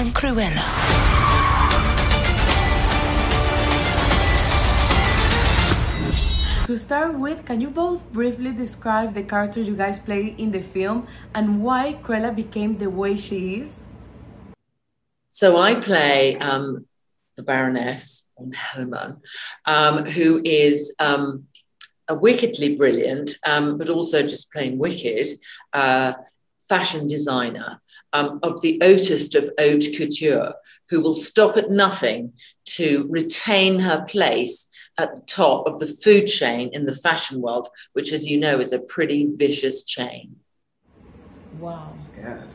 I'm Cruella. To start with, can you both briefly describe the character you guys play in the film and why Cruella became the way she is? So I play um, the Baroness von Hellman, um, who is um, a wickedly brilliant, um, but also just plain wicked uh, fashion designer um, of the hautest of haute couture, who will stop at nothing to retain her place at the top of the food chain in the fashion world, which, as you know, is a pretty vicious chain. Wow. That's good.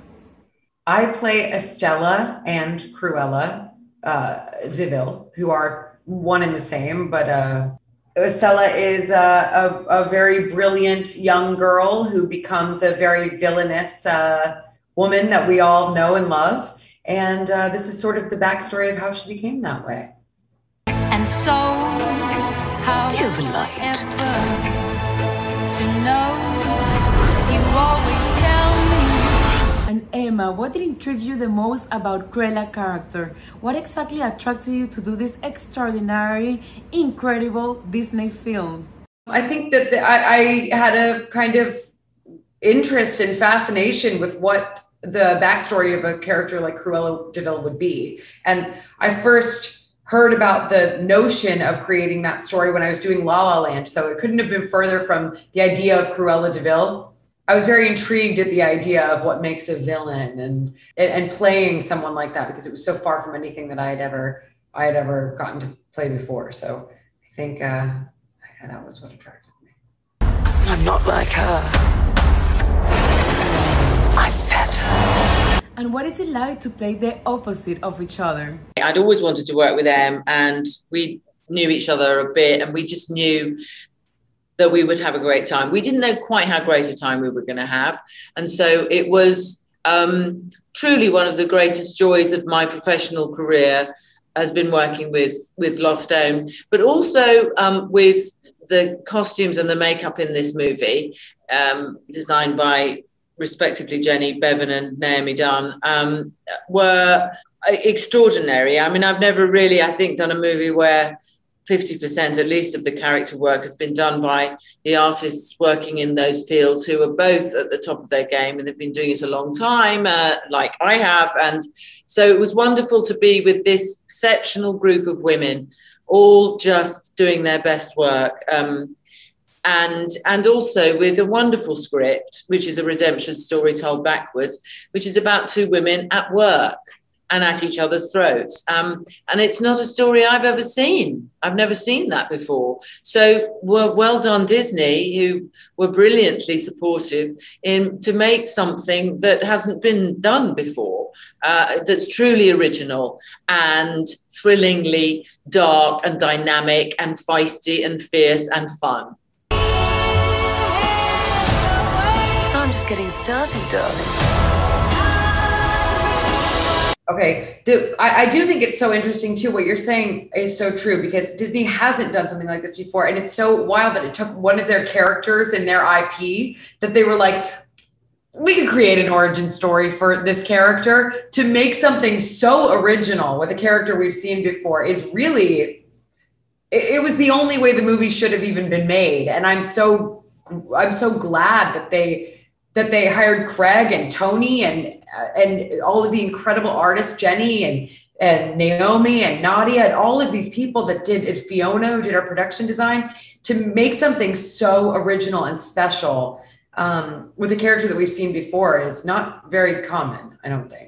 I play Estella and Cruella uh, de Vil, who are one and the same, but uh, Estella is a, a, a, very brilliant young girl who becomes a very villainous uh, woman that we all know and love. And uh, this is sort of the backstory of how she became that way. And so, how do you light? To know you always tell me. And Emma, what did intrigue you the most about Cruella character? What exactly attracted you to do this extraordinary, incredible Disney film? I think that the, I, I had a kind of interest and fascination with what the backstory of a character like Cruella de Vil would be. And I first heard about the notion of creating that story when I was doing La La Land. So it couldn't have been further from the idea of Cruella de Vil. I was very intrigued at the idea of what makes a villain and and playing someone like that because it was so far from anything that I had ever I had ever gotten to play before. So I think uh, that was what attracted me. I'm not like her. And what is it like to play the opposite of each other? I'd always wanted to work with them, and we knew each other a bit, and we just knew that we would have a great time. We didn't know quite how great a time we were going to have. And so it was um, truly one of the greatest joys of my professional career has been working with with Lost Stone, but also um, with the costumes and the makeup in this movie, um, designed by respectively Jenny Beavan and Naomi Donne, um, were extraordinary. I mean, I've never really, I think, done a movie where 50% at least of the character work has been done by the artists working in those fields who are both at the top of their game and they've been doing it a long time, uh, like I have. And so it was wonderful to be with this exceptional group of women, all just doing their best work. Um, and and also with a wonderful script, which is a redemption story told backwards, which is about two women at work and at each other's throats. Um, and it's not a story I've ever seen. I've never seen that before. So well, well done, Disney, who were brilliantly supportive in to make something that hasn't been done before. Uh, that's truly original and thrillingly dark and dynamic and feisty and fierce and fun. Just getting started, darling. Okay, the, I, I, do think it's so interesting too. What you're saying is so true because Disney hasn't done something like this before, and it's so wild that it took one of their characters in their IP that they were like, we could create an origin story for this character to make something so original with a character we've seen before is really. It, it was the only way the movie should have even been made, and I'm so I'm so glad that they that they hired Craig and Tony and uh, and all of the incredible artists, Jenny and and Naomi and Nadia and all of these people that did it, Fiona who did our production design to make something so original and special um, with a character that we've seen before is not very common, I don't think.